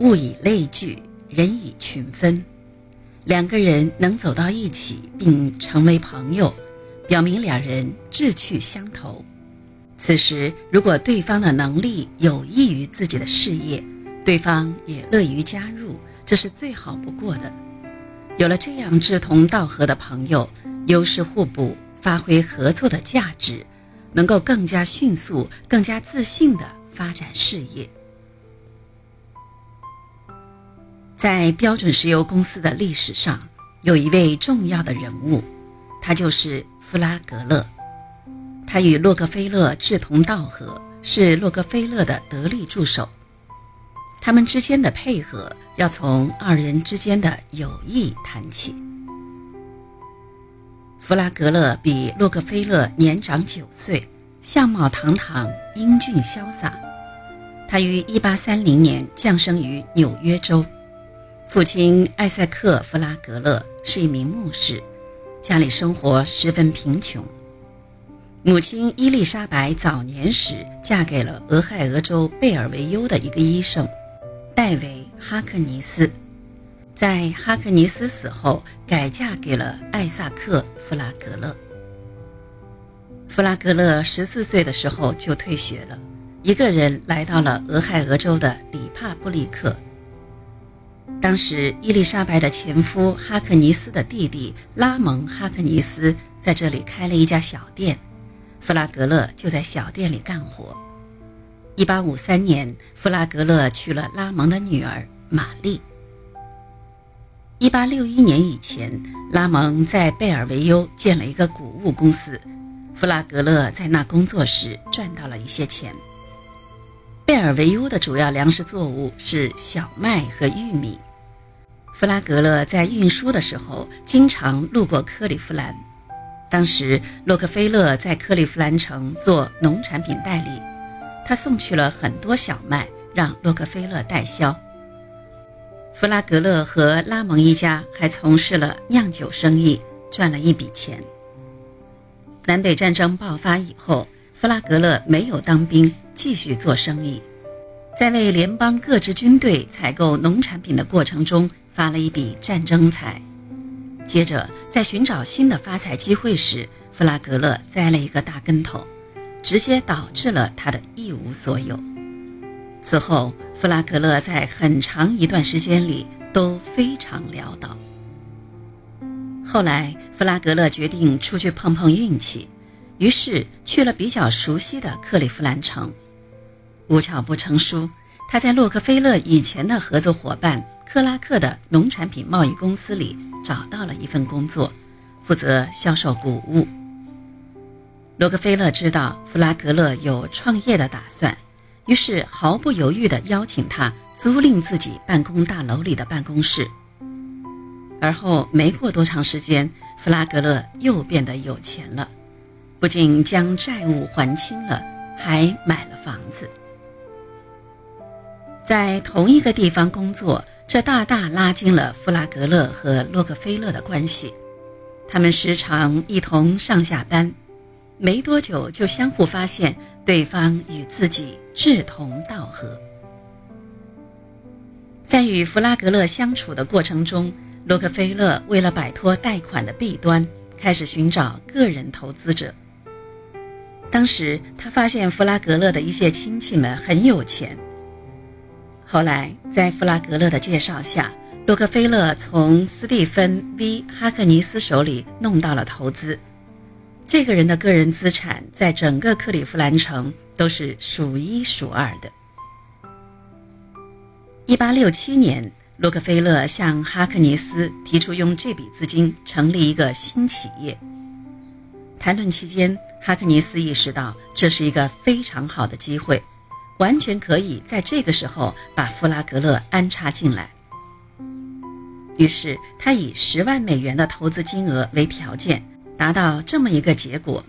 物以类聚，人以群分。两个人能走到一起并成为朋友，表明两人志趣相投。此时，如果对方的能力有益于自己的事业，对方也乐于加入，这是最好不过的。有了这样志同道合的朋友，优势互补，发挥合作的价值，能够更加迅速、更加自信地发展事业。在标准石油公司的历史上，有一位重要的人物，他就是弗拉格勒。他与洛克菲勒志同道合，是洛克菲勒的得力助手。他们之间的配合要从二人之间的友谊谈起。弗拉格勒比洛克菲勒年长九岁，相貌堂堂，英俊潇洒。他于1830年降生于纽约州。父亲艾塞克·弗拉格勒是一名牧师，家里生活十分贫穷。母亲伊丽莎白早年时嫁给了俄亥俄州贝尔维尤的一个医生戴维·哈克尼斯，在哈克尼斯死后改嫁给了艾萨克·弗拉格勒。弗拉格勒十四岁的时候就退学了，一个人来到了俄亥俄州的里帕布利克。当时，伊丽莎白的前夫哈克尼斯的弟弟拉蒙·哈克尼斯在这里开了一家小店，弗拉格勒就在小店里干活。1853年，弗拉格勒娶了拉蒙的女儿玛丽。1861年以前，拉蒙在贝尔维尤建了一个谷物公司，弗拉格勒在那工作时赚到了一些钱。贝尔维尤的主要粮食作物是小麦和玉米。弗拉格勒在运输的时候经常路过克利夫兰。当时洛克菲勒在克利夫兰城做农产品代理，他送去了很多小麦让洛克菲勒代销。弗拉格勒和拉蒙一家还从事了酿酒生意，赚了一笔钱。南北战争爆发以后，弗拉格勒没有当兵。继续做生意，在为联邦各支军队采购农产品的过程中发了一笔战争财。接着，在寻找新的发财机会时，弗拉格勒栽了一个大跟头，直接导致了他的一无所有。此后，弗拉格勒在很长一段时间里都非常潦倒。后来，弗拉格勒决定出去碰碰运气，于是去了比较熟悉的克利夫兰城。无巧不成书，他在洛克菲勒以前的合作伙伴克拉克的农产品贸易公司里找到了一份工作，负责销售谷物。洛克菲勒知道弗拉格勒有创业的打算，于是毫不犹豫地邀请他租赁自己办公大楼里的办公室。而后没过多长时间，弗拉格勒又变得有钱了，不仅将债务还清了，还买了房子。在同一个地方工作，这大大拉近了弗拉格勒和洛克菲勒的关系。他们时常一同上下班，没多久就相互发现对方与自己志同道合。在与弗拉格勒相处的过程中，洛克菲勒为了摆脱贷款的弊端，开始寻找个人投资者。当时他发现弗拉格勒的一些亲戚们很有钱。后来，在弗拉格勒的介绍下，洛克菲勒从斯蒂芬 ·V· 哈克尼斯手里弄到了投资。这个人的个人资产在整个克利夫兰城都是数一数二的。1867年，洛克菲勒向哈克尼斯提出用这笔资金成立一个新企业。谈论期间，哈克尼斯意识到这是一个非常好的机会。完全可以在这个时候把弗拉格勒安插进来。于是他以十万美元的投资金额为条件，达到这么一个结果：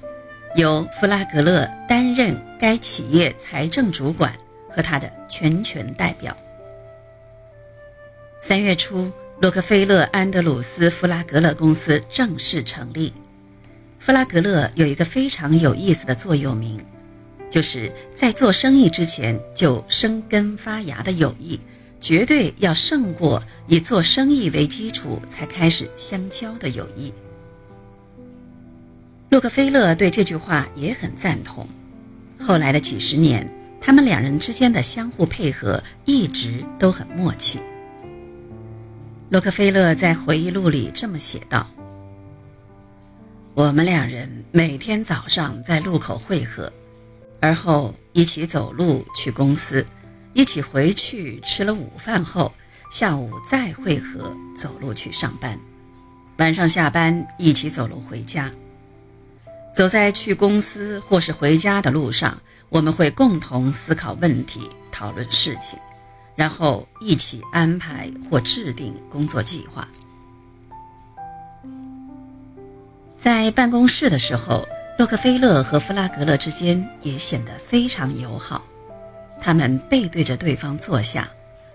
由弗拉格勒担任该企业财政主管和他的全权代表。三月初，洛克菲勒安德鲁斯弗拉格勒公司正式成立。弗拉格勒有一个非常有意思的座右铭。就是在做生意之前就生根发芽的友谊，绝对要胜过以做生意为基础才开始相交的友谊。洛克菲勒对这句话也很赞同。后来的几十年，他们两人之间的相互配合一直都很默契。洛克菲勒在回忆录里这么写道：“我们两人每天早上在路口汇合，而后一起走路去公司，一起回去吃了午饭后，下午再会合走路去上班，晚上下班一起走路回家。”走在去公司或是回家的路上，我们会共同思考问题、讨论事情，然后一起安排或制定工作计划。在办公室的时候，洛克菲勒和弗拉格勒之间也显得非常友好。他们背对着对方坐下，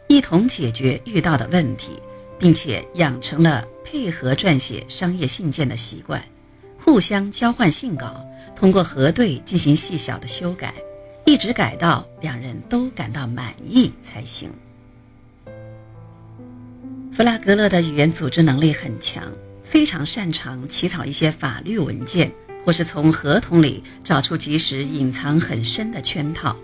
一同解决遇到的问题，并且养成了配合撰写商业信件的习惯。互相交换信稿，通过核对进行细小的修改，一直改到两人都感到满意才行。弗拉格勒的语言组织能力很强，非常擅长起草一些法律文件，或是从合同里找出即使隐藏很深的圈套。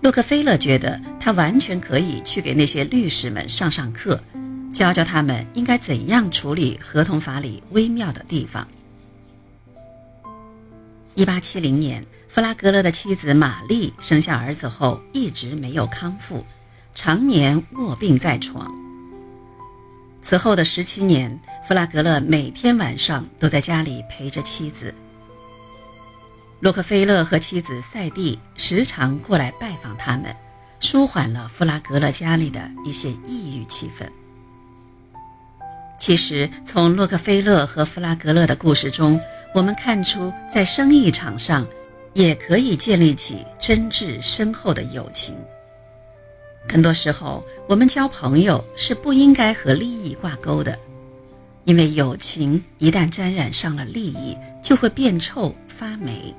洛克菲勒觉得他完全可以去给那些律师们上上课。教教他们应该怎样处理合同法里微妙的地方。一八七零年，弗拉格勒的妻子玛丽生下儿子后一直没有康复，常年卧病在床。此后的十七年，弗拉格勒每天晚上都在家里陪着妻子。洛克菲勒和妻子赛蒂时常过来拜访他们，舒缓了弗拉格勒家里的一些抑郁气氛。其实，从洛克菲勒和弗拉格勒的故事中，我们看出，在生意场上，也可以建立起真挚深厚的友情。很多时候，我们交朋友是不应该和利益挂钩的，因为友情一旦沾染上了利益，就会变臭发霉。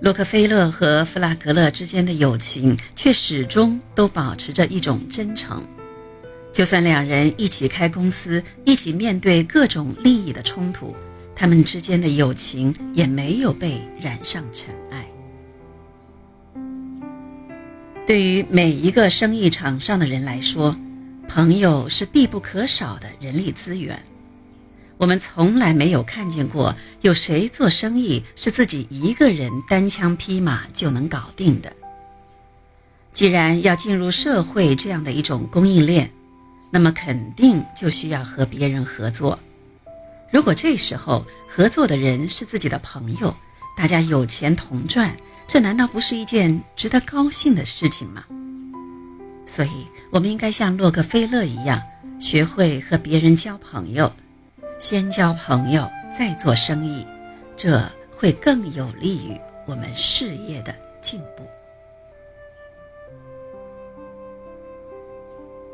洛克菲勒和弗拉格勒之间的友情，却始终都保持着一种真诚。就算两人一起开公司，一起面对各种利益的冲突，他们之间的友情也没有被染上尘埃。对于每一个生意场上的人来说，朋友是必不可少的人力资源。我们从来没有看见过有谁做生意是自己一个人单枪匹马就能搞定的。既然要进入社会这样的一种供应链，那么肯定就需要和别人合作。如果这时候合作的人是自己的朋友，大家有钱同赚，这难道不是一件值得高兴的事情吗？所以，我们应该像洛克菲勒一样，学会和别人交朋友，先交朋友再做生意，这会更有利于我们事业的进步。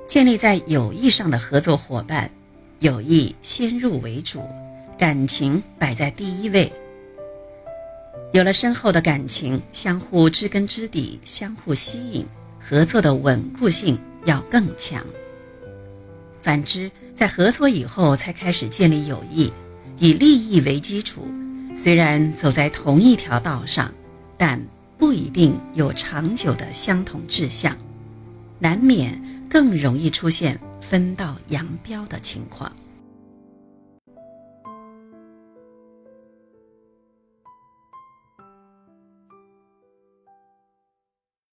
建立在友谊上的合作伙伴，友谊先入为主，感情摆在第一位。有了深厚的感情，相互知根知底，相互吸引，合作的稳固性要更强。反之，在合作以后才开始建立友谊，以利益为基础，虽然走在同一条道上，但不一定有长久的相同志向，难免。更容易出现分道扬镳的情况。